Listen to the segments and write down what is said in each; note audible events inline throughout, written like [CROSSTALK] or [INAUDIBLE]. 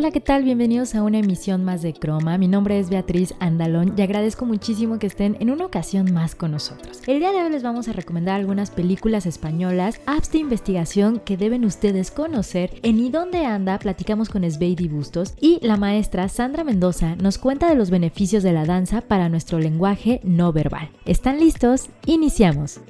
Hola, ¿qué tal? Bienvenidos a una emisión más de Croma. Mi nombre es Beatriz Andalón y agradezco muchísimo que estén en una ocasión más con nosotros. El día de hoy les vamos a recomendar algunas películas españolas, apps de investigación que deben ustedes conocer. En ¿Y dónde anda? Platicamos con Sveidi Bustos y la maestra Sandra Mendoza nos cuenta de los beneficios de la danza para nuestro lenguaje no verbal. ¿Están listos? Iniciamos.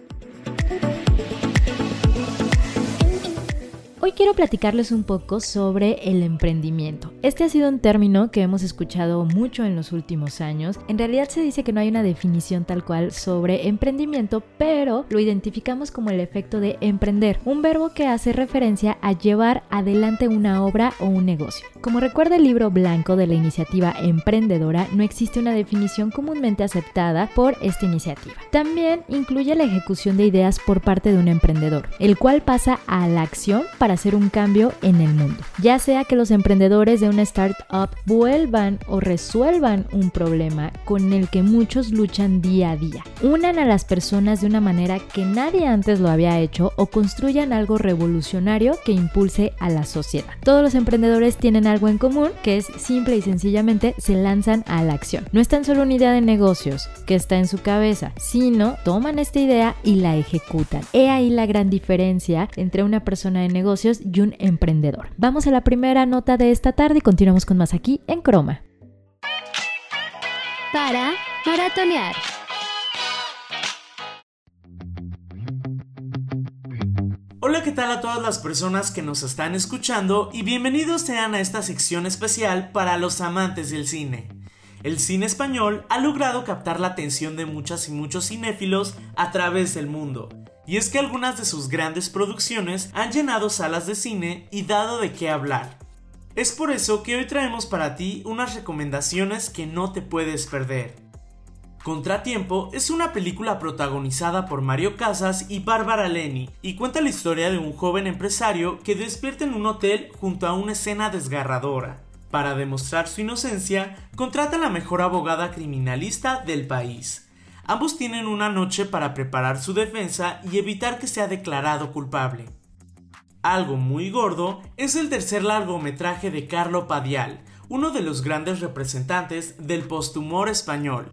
Hoy quiero platicarles un poco sobre el emprendimiento. Este ha sido un término que hemos escuchado mucho en los últimos años. En realidad se dice que no hay una definición tal cual sobre emprendimiento, pero lo identificamos como el efecto de emprender, un verbo que hace referencia a llevar adelante una obra o un negocio. Como recuerda el libro blanco de la iniciativa emprendedora, no existe una definición comúnmente aceptada por esta iniciativa. También incluye la ejecución de ideas por parte de un emprendedor, el cual pasa a la acción para hacer un cambio en el mundo. Ya sea que los emprendedores de una startup vuelvan o resuelvan un problema con el que muchos luchan día a día. Unan a las personas de una manera que nadie antes lo había hecho o construyan algo revolucionario que impulse a la sociedad. Todos los emprendedores tienen algo en común que es simple y sencillamente se lanzan a la acción. No es tan solo una idea de negocios que está en su cabeza, sino toman esta idea y la ejecutan. He ahí la gran diferencia entre una persona de negocios y un emprendedor. Vamos a la primera nota de esta tarde y continuamos con más aquí en Croma. Para maratonear. Hola, ¿qué tal a todas las personas que nos están escuchando y bienvenidos sean a esta sección especial para los amantes del cine? El cine español ha logrado captar la atención de muchas y muchos cinéfilos a través del mundo y es que algunas de sus grandes producciones han llenado salas de cine y dado de qué hablar. Es por eso que hoy traemos para ti unas recomendaciones que no te puedes perder. Contratiempo es una película protagonizada por Mario Casas y Bárbara Leni y cuenta la historia de un joven empresario que despierta en un hotel junto a una escena desgarradora. Para demostrar su inocencia, contrata a la mejor abogada criminalista del país, Ambos tienen una noche para preparar su defensa y evitar que sea declarado culpable. Algo muy gordo es el tercer largometraje de Carlo Padial, uno de los grandes representantes del posthumor español.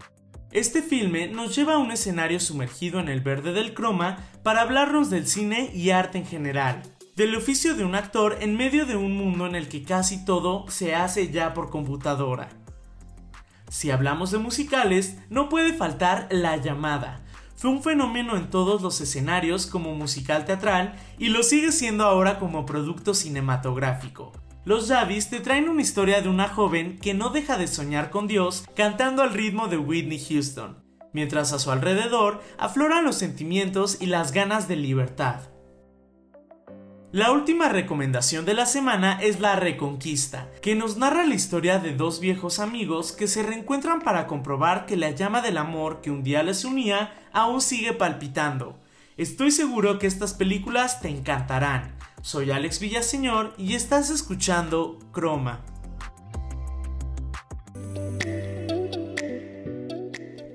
Este filme nos lleva a un escenario sumergido en el verde del croma para hablarnos del cine y arte en general, del oficio de un actor en medio de un mundo en el que casi todo se hace ya por computadora. Si hablamos de musicales, no puede faltar La llamada. Fue un fenómeno en todos los escenarios como musical teatral y lo sigue siendo ahora como producto cinematográfico. Los Javis te traen una historia de una joven que no deja de soñar con Dios cantando al ritmo de Whitney Houston, mientras a su alrededor afloran los sentimientos y las ganas de libertad. La última recomendación de la semana es La Reconquista, que nos narra la historia de dos viejos amigos que se reencuentran para comprobar que la llama del amor que un día les unía aún sigue palpitando. Estoy seguro que estas películas te encantarán. Soy Alex Villaseñor y estás escuchando Croma.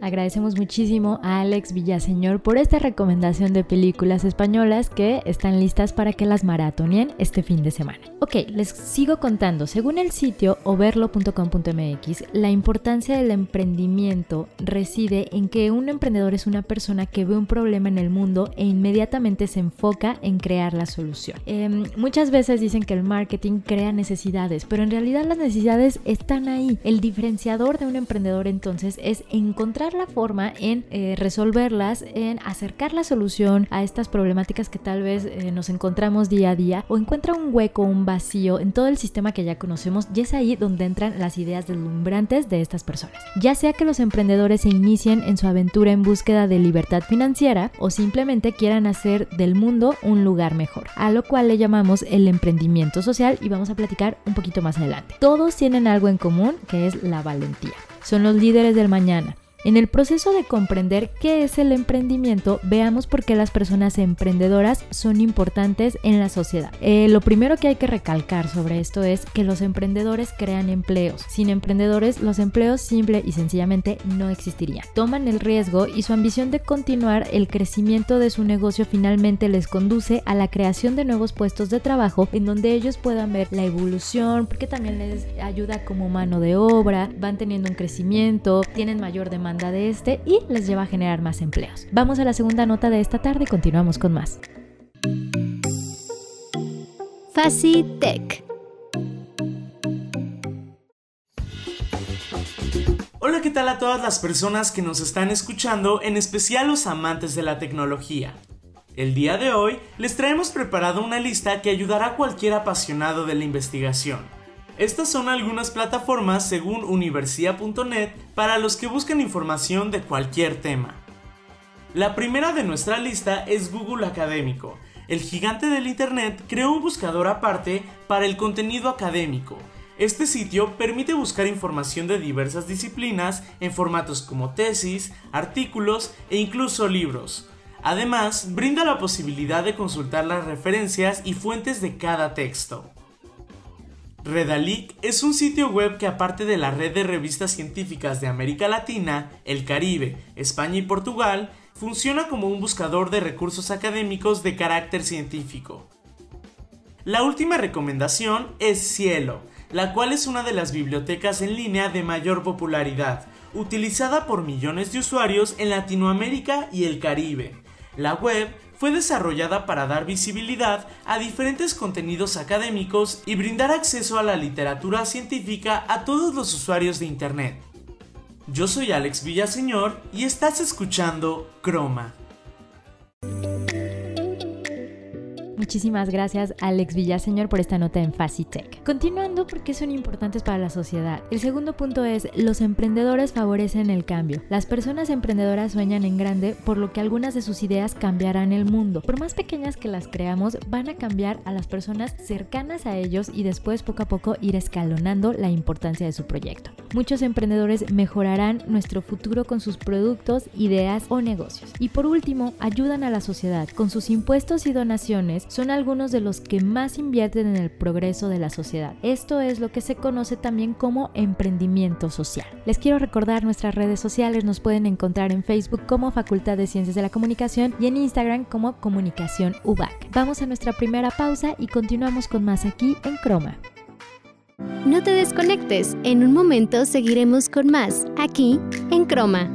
Agradecemos muchísimo a Alex Villaseñor por esta recomendación de películas españolas que están listas para que las maratonien este fin de semana. Ok, les sigo contando. Según el sitio overlo.com.mx, la importancia del emprendimiento reside en que un emprendedor es una persona que ve un problema en el mundo e inmediatamente se enfoca en crear la solución. Em, muchas veces dicen que el marketing crea necesidades, pero en realidad las necesidades están ahí. El diferenciador de un emprendedor entonces es encontrar la forma en eh, resolverlas, en acercar la solución a estas problemáticas que tal vez eh, nos encontramos día a día o encuentra un hueco, un vacío en todo el sistema que ya conocemos y es ahí donde entran las ideas deslumbrantes de estas personas. Ya sea que los emprendedores se inicien en su aventura en búsqueda de libertad financiera o simplemente quieran hacer del mundo un lugar mejor, a lo cual le llamamos el emprendimiento social y vamos a platicar un poquito más adelante. Todos tienen algo en común que es la valentía. Son los líderes del mañana, En el proceso de comprender qué es el emprendimiento, veamos por qué las personas emprendedoras son importantes en la sociedad. Eh, lo primero que hay que recalcar sobre esto es que los emprendedores crean empleos. Sin emprendedores, los empleos simple y sencillamente no existirían. Toman el riesgo y su ambición de continuar el crecimiento de su negocio finalmente les conduce a la creación de nuevos puestos de trabajo en donde ellos puedan ver la evolución, porque también les ayuda como mano de obra, van teniendo un crecimiento, tienen mayor demanda de este y les lleva a generar más empleos. Vamos a la segunda nota de esta tarde y continuamos con más. Facitech. Hola, ¿qué tal a todas las personas que nos están escuchando, en especial los amantes de la tecnología? El día de hoy les traemos preparado una lista que ayudará a cualquier apasionado de la investigación. Estas son algunas plataformas según universia.net para los que buscan información de cualquier tema. La primera de nuestra lista es Google Académico. El gigante del Internet creó un buscador aparte para el contenido académico. Este sitio permite buscar información de diversas disciplinas en formatos como tesis, artículos e incluso libros. Además, brinda la posibilidad de consultar las referencias y fuentes de cada texto. Redalic es un sitio web que aparte de la red de revistas científicas de América Latina, el Caribe, España y Portugal, funciona como un buscador de recursos académicos de carácter científico. La última recomendación es Cielo, la cual es una de las bibliotecas en línea de mayor popularidad, utilizada por millones de usuarios en Latinoamérica y el Caribe. La web fue desarrollada para dar visibilidad a diferentes contenidos académicos y brindar acceso a la literatura científica a todos los usuarios de Internet. Yo soy Alex Villaseñor y estás escuchando Croma. Muchísimas gracias Alex Villaseñor por esta nota en Facitech. Continuando porque son importantes para la sociedad. El segundo punto es los emprendedores favorecen el cambio. Las personas emprendedoras sueñan en grande por lo que algunas de sus ideas cambiarán el mundo. Por más pequeñas que las creamos, van a cambiar a las personas cercanas a ellos y después poco a poco ir escalonando la importancia de su proyecto. Muchos emprendedores mejorarán nuestro futuro con sus productos, ideas o negocios. Y por último, ayudan a la sociedad. Con sus impuestos y donaciones son algunos de los que más invierten en el progreso de la sociedad. Esto es lo que se conoce también como emprendimiento social. Les quiero recordar nuestras redes sociales, nos pueden encontrar en Facebook como Facultad de Ciencias de la Comunicación y en Instagram como Comunicación UBAC. Vamos a nuestra primera pausa y continuamos con más aquí en Croma. No te desconectes, en un momento seguiremos con más, aquí en Croma.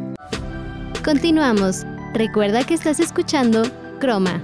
Continuamos. Recuerda que estás escuchando Croma.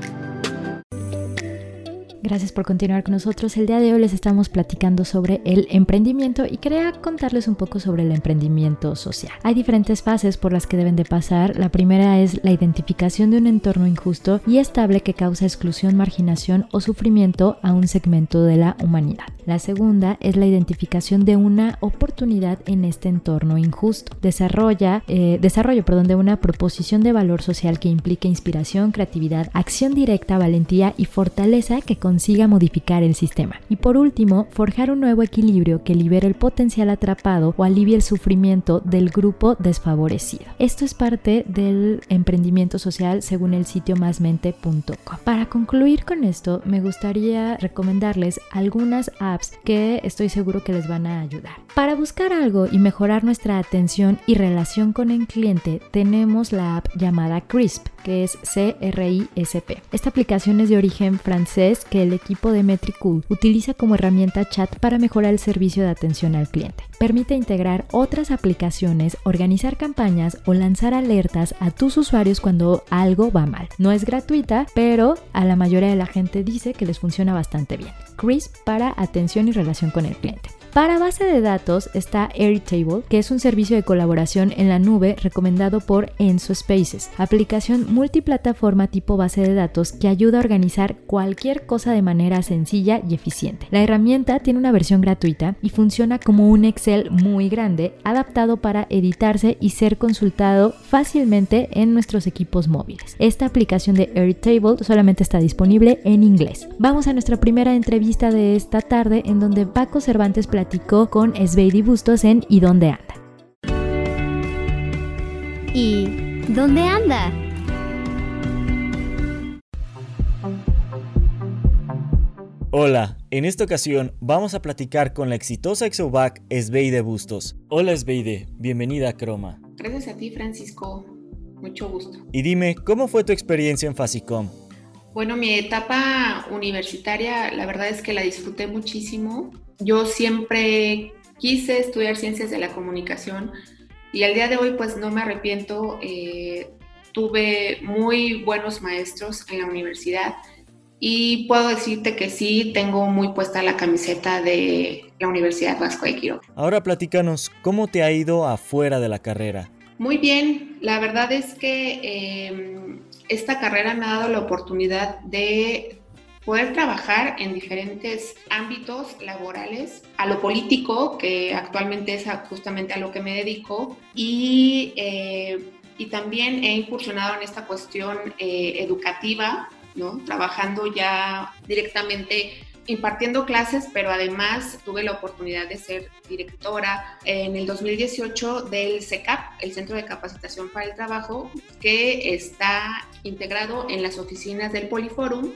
Gracias por continuar con nosotros. El día de hoy les estamos platicando sobre el emprendimiento y quería contarles un poco sobre el emprendimiento social. Hay diferentes fases por las que deben de pasar. La primera es la identificación de un entorno injusto y estable que causa exclusión, marginación o sufrimiento a un segmento de la humanidad. La segunda es la identificación de una oportunidad en este entorno injusto. Desarrolla, eh, desarrollo perdón, de una proposición de valor social que implique inspiración, creatividad, acción directa, valentía y fortaleza que consiga modificar el sistema. Y por último, forjar un nuevo equilibrio que libere el potencial atrapado o alivie el sufrimiento del grupo desfavorecido. Esto es parte del emprendimiento social según el sitio másmente.com. Para concluir con esto, me gustaría recomendarles algunas apps que estoy seguro que les van a ayudar. Para buscar algo y mejorar nuestra atención y relación con el cliente, tenemos la app llamada Crisp, que es C-R-I-S-P. Esta aplicación es de origen francés que el equipo de Metricool utiliza como herramienta chat para mejorar el servicio de atención al cliente. Permite integrar otras aplicaciones, organizar campañas o lanzar alertas a tus usuarios cuando algo va mal. No es gratuita, pero a la mayoría de la gente dice que les funciona bastante bien. Crisp para atención y relación con el cliente. Para base de datos está Airtable, que es un servicio de colaboración en la nube recomendado por Enso Spaces, aplicación multiplataforma tipo base de datos que ayuda a organizar cualquier cosa de manera sencilla y eficiente. La herramienta tiene una versión gratuita y funciona como un Excel muy grande, adaptado para editarse y ser consultado fácilmente en nuestros equipos móviles. Esta aplicación de Airtable solamente está disponible en inglés. Vamos a nuestra primera entrevista de esta tarde en donde Paco Cervantes platicó con Sveidi Bustos en ¿Y dónde anda? ¿Y dónde anda? Hola, en esta ocasión vamos a platicar con la exitosa exovac Esbeide Bustos. Hola Esbeide, bienvenida a Croma. Gracias a ti Francisco, mucho gusto. Y dime, ¿cómo fue tu experiencia en Fasicom? Bueno, mi etapa universitaria, la verdad es que la disfruté muchísimo. Yo siempre quise estudiar ciencias de la comunicación y al día de hoy pues no me arrepiento. Eh, tuve muy buenos maestros en la universidad y puedo decirte que sí, tengo muy puesta la camiseta de la Universidad Vasco de Quiroga. Ahora platícanos, ¿cómo te ha ido afuera de la carrera? Muy bien, la verdad es que em, esta carrera me ha dado la oportunidad de poder trabajar en diferentes ámbitos laborales, a lo político, que actualmente es justamente a lo que me dedico, y, eh, y también he incursionado en esta cuestión eh, educativa Trabajando ya directamente impartiendo clases, pero además tuve la oportunidad de ser directora en el 2018 del CECAP, el Centro de Capacitación para el Trabajo, que está integrado en las oficinas del Poliforum.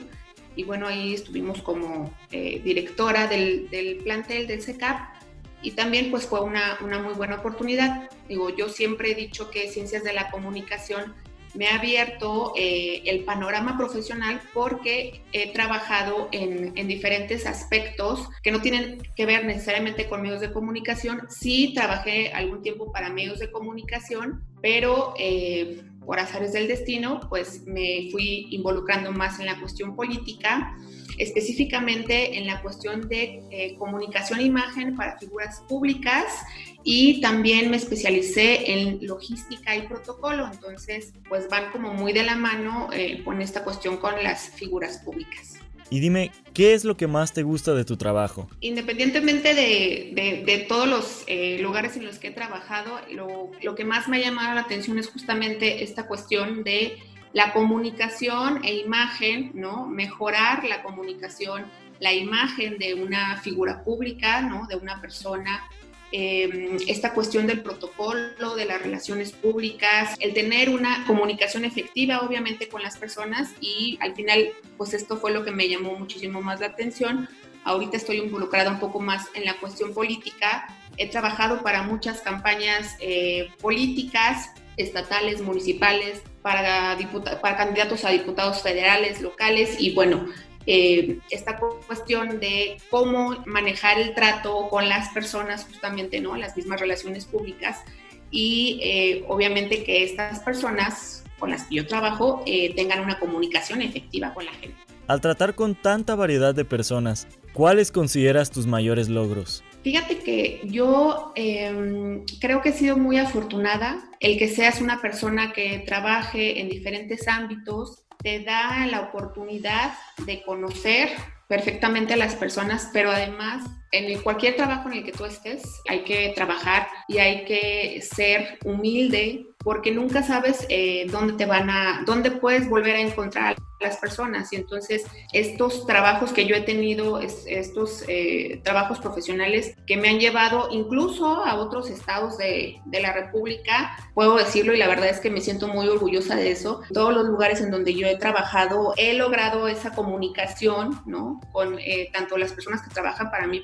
Y bueno, ahí estuvimos como eh, directora del, plantel del CECAP y también pues fue una muy buena oportunidad. Digo, yo siempre he dicho que ciencias de la comunicación me ha abierto eh, el panorama profesional porque he trabajado en, diferentes aspectos que no tienen que ver necesariamente con medios de comunicación. Sí trabajé algún tiempo para medios de comunicación, pero eh, por azares del destino, pues me fui involucrando más en la cuestión política específicamente en la cuestión de eh, comunicación e imagen para figuras públicas y también me especialicé en logística y protocolo, entonces pues van como muy de la mano eh, con esta cuestión con las figuras públicas. Y dime, ¿qué es lo que más te gusta de tu trabajo? Independientemente de, de, todos los eh, lugares en los que he trabajado, lo, lo, que más me ha llamado la atención es justamente esta cuestión de la comunicación e imagen, ¿no? Mejorar la comunicación, la imagen de una figura pública, ¿no? De una persona, em, esta cuestión del protocolo, de las relaciones públicas, el tener una comunicación efectiva, obviamente, con las personas y al final, pues esto fue lo que me llamó muchísimo más la atención. Ahorita estoy involucrada un poco más en la cuestión política. He trabajado para muchas campañas eh, políticas, estatales, municipales, para, para candidatos a diputados federales, locales y bueno, eh, esta cuestión de cómo manejar el trato con las personas, justamente, ¿no? Las mismas relaciones públicas y eh, obviamente que estas personas con las que yo trabajo eh, tengan una comunicación efectiva con la gente. Al tratar con tanta variedad de personas, ¿cuáles consideras tus mayores logros? Fíjate que yo em, creo que he sido muy afortunada. El que seas una persona que trabaje en diferentes ámbitos te da la oportunidad de conocer perfectamente a las personas, pero además en cualquier trabajo en el que tú estés hay que trabajar y hay que ser humilde porque nunca sabes eh, dónde te van a, dónde puedes volver a encontrar las personas. Y entonces estos trabajos que yo he tenido, estos eh, trabajos profesionales que me han llevado incluso a otros estados de, de, la República, puedo decirlo y la verdad es que me siento muy orgullosa de eso. todos los lugares en donde yo he trabajado, he logrado esa comunicación, ¿no? Con eh, tanto las personas que trabajan para mí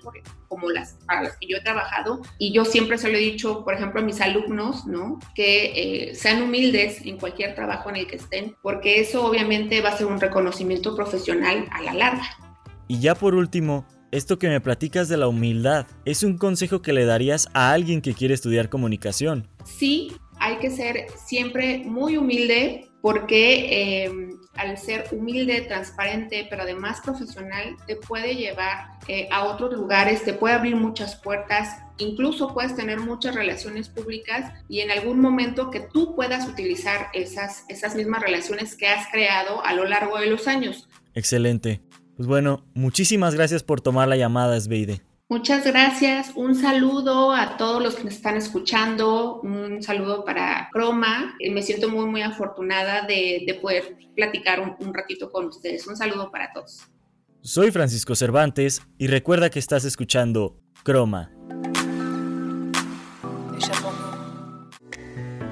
como las para las que yo he trabajado. Y yo siempre se lo he dicho, por ejemplo, a mis alumnos, ¿no? Que eh, sean humildes en cualquier trabajo en el que estén, porque eso obviamente va a ser un reconocimiento profesional a la larga. Y ya por último, esto que me platicas de la humildad, ¿es un consejo que le darías a alguien que quiere estudiar comunicación? Sí, hay que ser siempre muy humilde porque eh, al ser humilde, transparente, pero además profesional, te puede llevar eh, a otros lugares, te puede abrir muchas puertas, incluso puedes tener muchas relaciones públicas y en algún momento que tú puedas utilizar esas, esas mismas relaciones que has creado a lo largo de los años. Excelente. Pues bueno, muchísimas gracias por tomar la llamada, Sveide. Muchas gracias. Un saludo a todos los que nos están escuchando. Un saludo para Croma. Eh, me siento muy, muy afortunada de, poder platicar un, un ratito con ustedes. Un saludo para todos. Soy Francisco Cervantes y recuerda que estás escuchando Croma.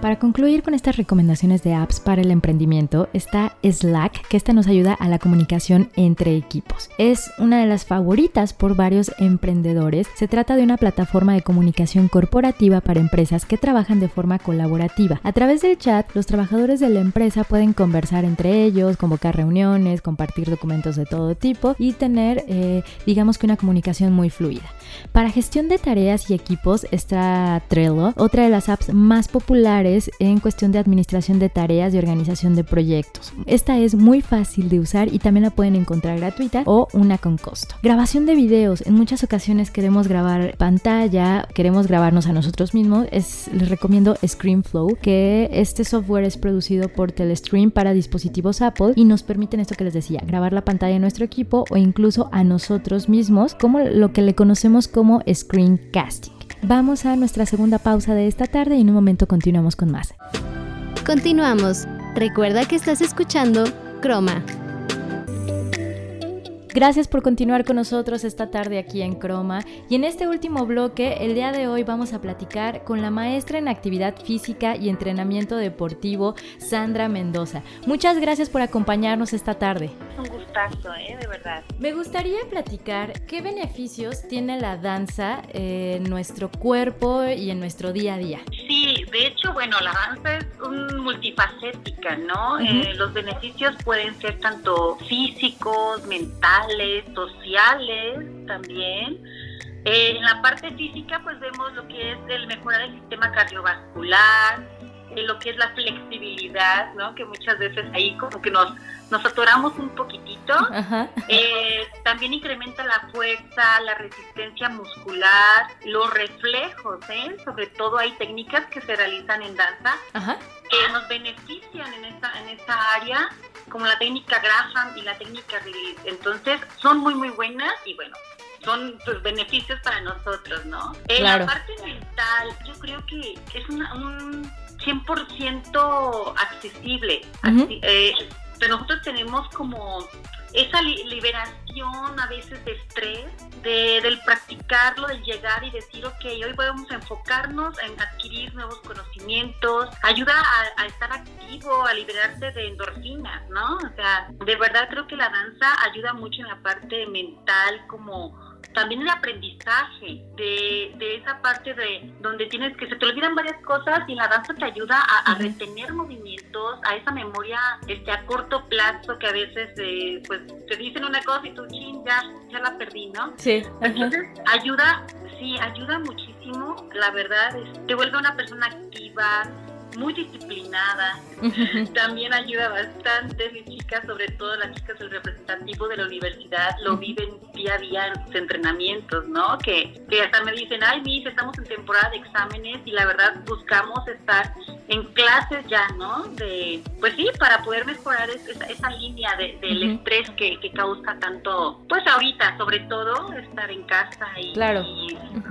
Para concluir con estas recomendaciones de apps para el emprendimiento está Slack, que esta nos ayuda a la comunicación entre equipos. Es una de las favoritas por varios emprendedores. Se trata de una plataforma de comunicación corporativa para empresas que trabajan de forma colaborativa. A través del chat, los trabajadores de la empresa pueden conversar entre ellos, convocar reuniones, compartir documentos de todo tipo y tener, eh, digamos que una comunicación muy fluida. Para gestión de tareas y equipos está Trello, otra de las apps más populares en cuestión de administración de tareas y organización de proyectos. Esta es muy fácil de usar y también la pueden encontrar gratuita o una con costo. Grabación de videos. En muchas ocasiones queremos grabar pantalla, queremos grabarnos a nosotros mismos. Es, les recomiendo ScreenFlow, que este software es producido por Telestream para dispositivos Apple y nos permiten esto que les decía, grabar la pantalla de nuestro equipo o incluso a nosotros mismos, como lo que le conocemos como screencasting. Vamos a nuestra segunda pausa de esta tarde y en un momento continuamos con más. Continuamos. Recuerda que estás escuchando Croma. Gracias por continuar con nosotros esta tarde aquí en Croma. Y en este último bloque, el día de hoy vamos a platicar con la maestra en actividad física y entrenamiento deportivo, Sandra Mendoza. Muchas gracias por acompañarnos esta tarde. Un gustazo, ¿eh? de verdad. Me gustaría platicar qué beneficios tiene la danza en nuestro cuerpo y en nuestro día a día. Sí, de hecho, bueno, la danza es un multifacética, ¿no? Eh, los beneficios pueden ser tanto físicos, mentales, sociales también. Eh, en la parte física, pues vemos lo que es el mejorar el sistema cardiovascular, eh, lo que es la flexibilidad, ¿no? Que muchas veces ahí como que nos, nos atoramos un poquitito. Eh, también incrementa la fuerza, la resistencia muscular, los reflejos, ¿eh? Sobre todo hay técnicas que se realizan en danza que nos benefician en esa, en esa área como la técnica Graham y la técnica Release. Entonces, son muy, muy buenas y bueno, son pues, beneficios para nosotros, ¿no? En la parte mental, yo creo que es un 100% accesible. Eh, pero nosotros tenemos como esa liberación a veces de estrés, de, del practicarlo, del llegar y decir, ok, hoy podemos enfocarnos en adquirir nuevos conocimientos, ayuda a, estar activo, a liberarse de endorfinas, ¿no? O sea, de verdad creo que la danza ayuda mucho en la parte mental, como también el aprendizaje de, de, esa parte de donde tienes que se te olvidan varias cosas y la danza te ayuda a, retener movimientos, a esa memoria este a corto plazo que a veces eh, pues te dicen una cosa y tú chin ya, ya la perdí, ¿no? Sí. Entonces ayuda, sí, ayuda muchísimo, la verdad, te vuelve una persona activa, muy disciplinada, también ayuda bastante, mis chicas, sobre todo las chicas del representativo de la universidad, lo viven día a día en sus entrenamientos, ¿no? Que, que hasta me dicen, ay, mis, estamos en temporada de exámenes y la verdad buscamos estar en clases ya, ¿no? De, pues sí, para poder mejorar esa, esa línea de, del estrés que, que, causa tanto, pues ahorita, sobre todo, estar en casa y,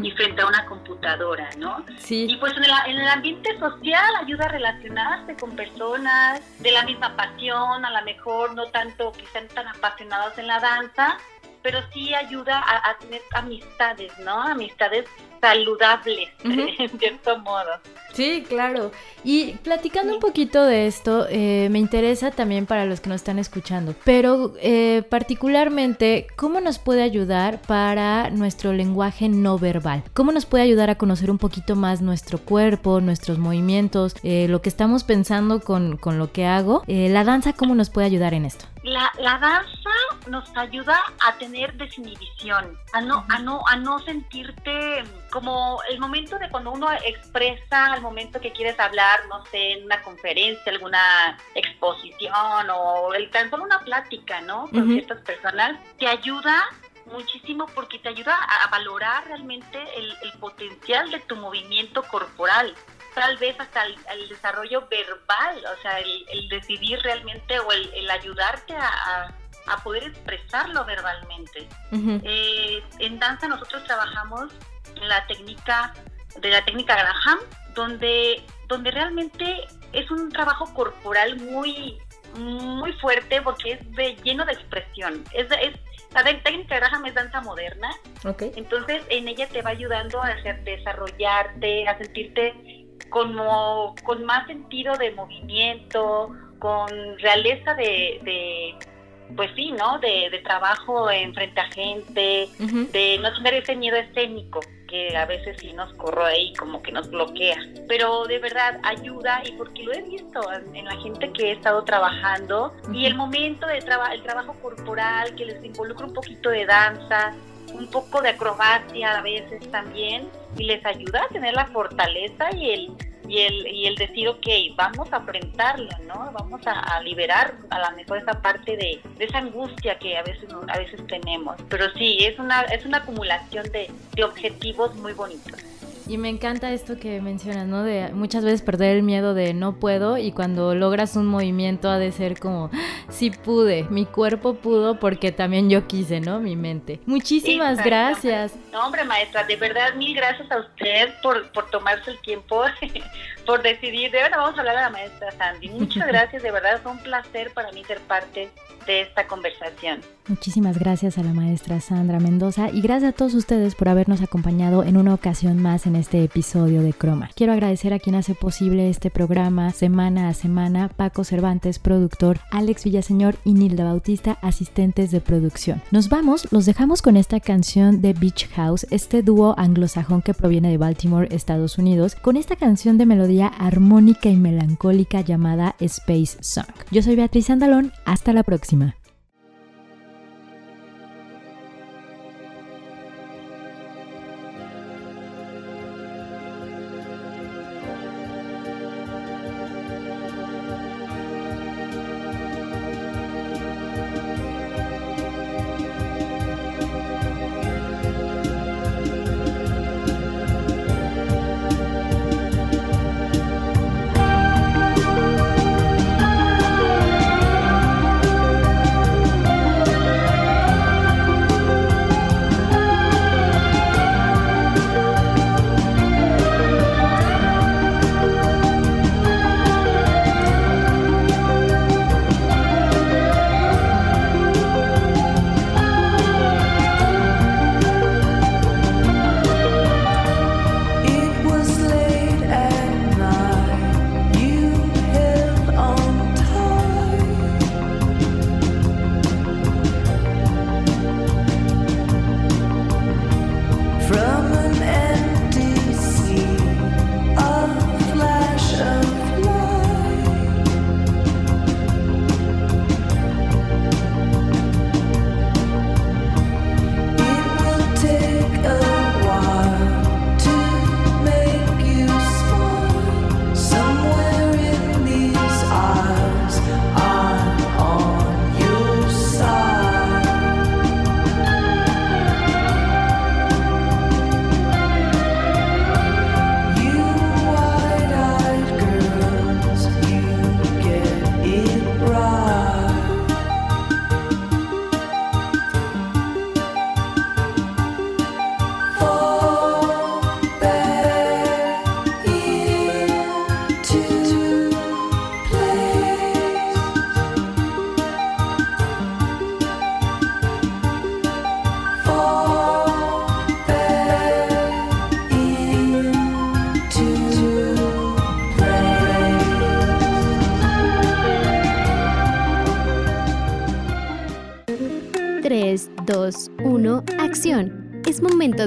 y, frente a una computadora, ¿no? Sí. Y pues en el, en el ambiente social ayuda a relacionarse con personas de la misma pasión, a lo mejor no tanto que estén tan apasionados en la danza, pero sí ayuda a, tener amistades, ¿no? Amistades saludables, [LAUGHS] en cierto modo. Sí, claro. Y platicando un poquito de esto, eh, me interesa también para los que nos están escuchando, pero eh, particularmente, ¿cómo nos puede ayudar para nuestro lenguaje no verbal? ¿Cómo nos puede ayudar a conocer un poquito más nuestro cuerpo, nuestros movimientos, eh, lo que estamos pensando con, con lo que hago? la danza, ¿cómo nos puede ayudar en esto? La, la danza nos ayuda a tener desinhibición, a no, a no, a no sentirte como el momento de cuando uno expresa, al momento que quieres hablar, no sé, en una conferencia, alguna exposición o el, tan solo una plática, ¿no? Con ciertas personas, te ayuda muchísimo porque te ayuda a, valorar realmente el, potencial de tu movimiento corporal tal vez hasta el, desarrollo verbal, o sea, el, decidir realmente o el, ayudarte a, a, poder expresarlo verbalmente. Eh, en danza nosotros trabajamos la técnica de la técnica Graham, donde, donde realmente es un trabajo corporal muy, muy fuerte porque es de, lleno de expresión. Es, es, la técnica Graham es danza moderna, okay. entonces en ella te va ayudando a hacer, desarrollarte, a sentirte como con más sentido de movimiento, con realeza de, pues sí, ¿no? De, trabajo en frente a gente, de no tener ese miedo escénico que a veces sí nos corroe y como que nos bloquea. Pero de verdad ayuda y porque lo he visto en la gente que he estado trabajando y el momento de trabajo, el trabajo corporal que les involucra un poquito de danza, un poco de acrobacia a veces también y les ayuda a tener la fortaleza y el y el, y el decir, ok, vamos a enfrentarlo, ¿no? Vamos a, liberar a lo mejor esa parte de, de, esa angustia que a veces, a veces tenemos. Pero sí, es una, es una acumulación de, de objetivos muy bonitos. Y me encanta esto que mencionas, ¿no? De muchas veces perder el miedo de no puedo y cuando logras un movimiento ha de ser como, sí pude, mi cuerpo pudo porque también yo quise, ¿no? Mi mente. Muchísimas gracias. No, hombre, maestra, de verdad, mil gracias a usted por, por tomarse el tiempo, [LAUGHS] por decidir. De verdad, vamos a hablar a la maestra Sandy. Muchas [LAUGHS] gracias, de verdad, fue un placer para mí ser parte de esta conversación. Muchísimas gracias a la maestra Sandra Mendoza y gracias a todos ustedes por habernos acompañado en una ocasión más en este episodio de Croma. Quiero agradecer a quien hace posible este programa semana a semana, Paco Cervantes, productor, Alex Villaseñor y Nilda Bautista, asistentes de producción. Nos vamos, los dejamos con esta canción de Beach House, este dúo anglosajón que proviene de Baltimore, Estados Unidos, con esta canción de melodía armónica y melancólica llamada Space Song. Yo soy Beatriz Andalón, hasta la próxima.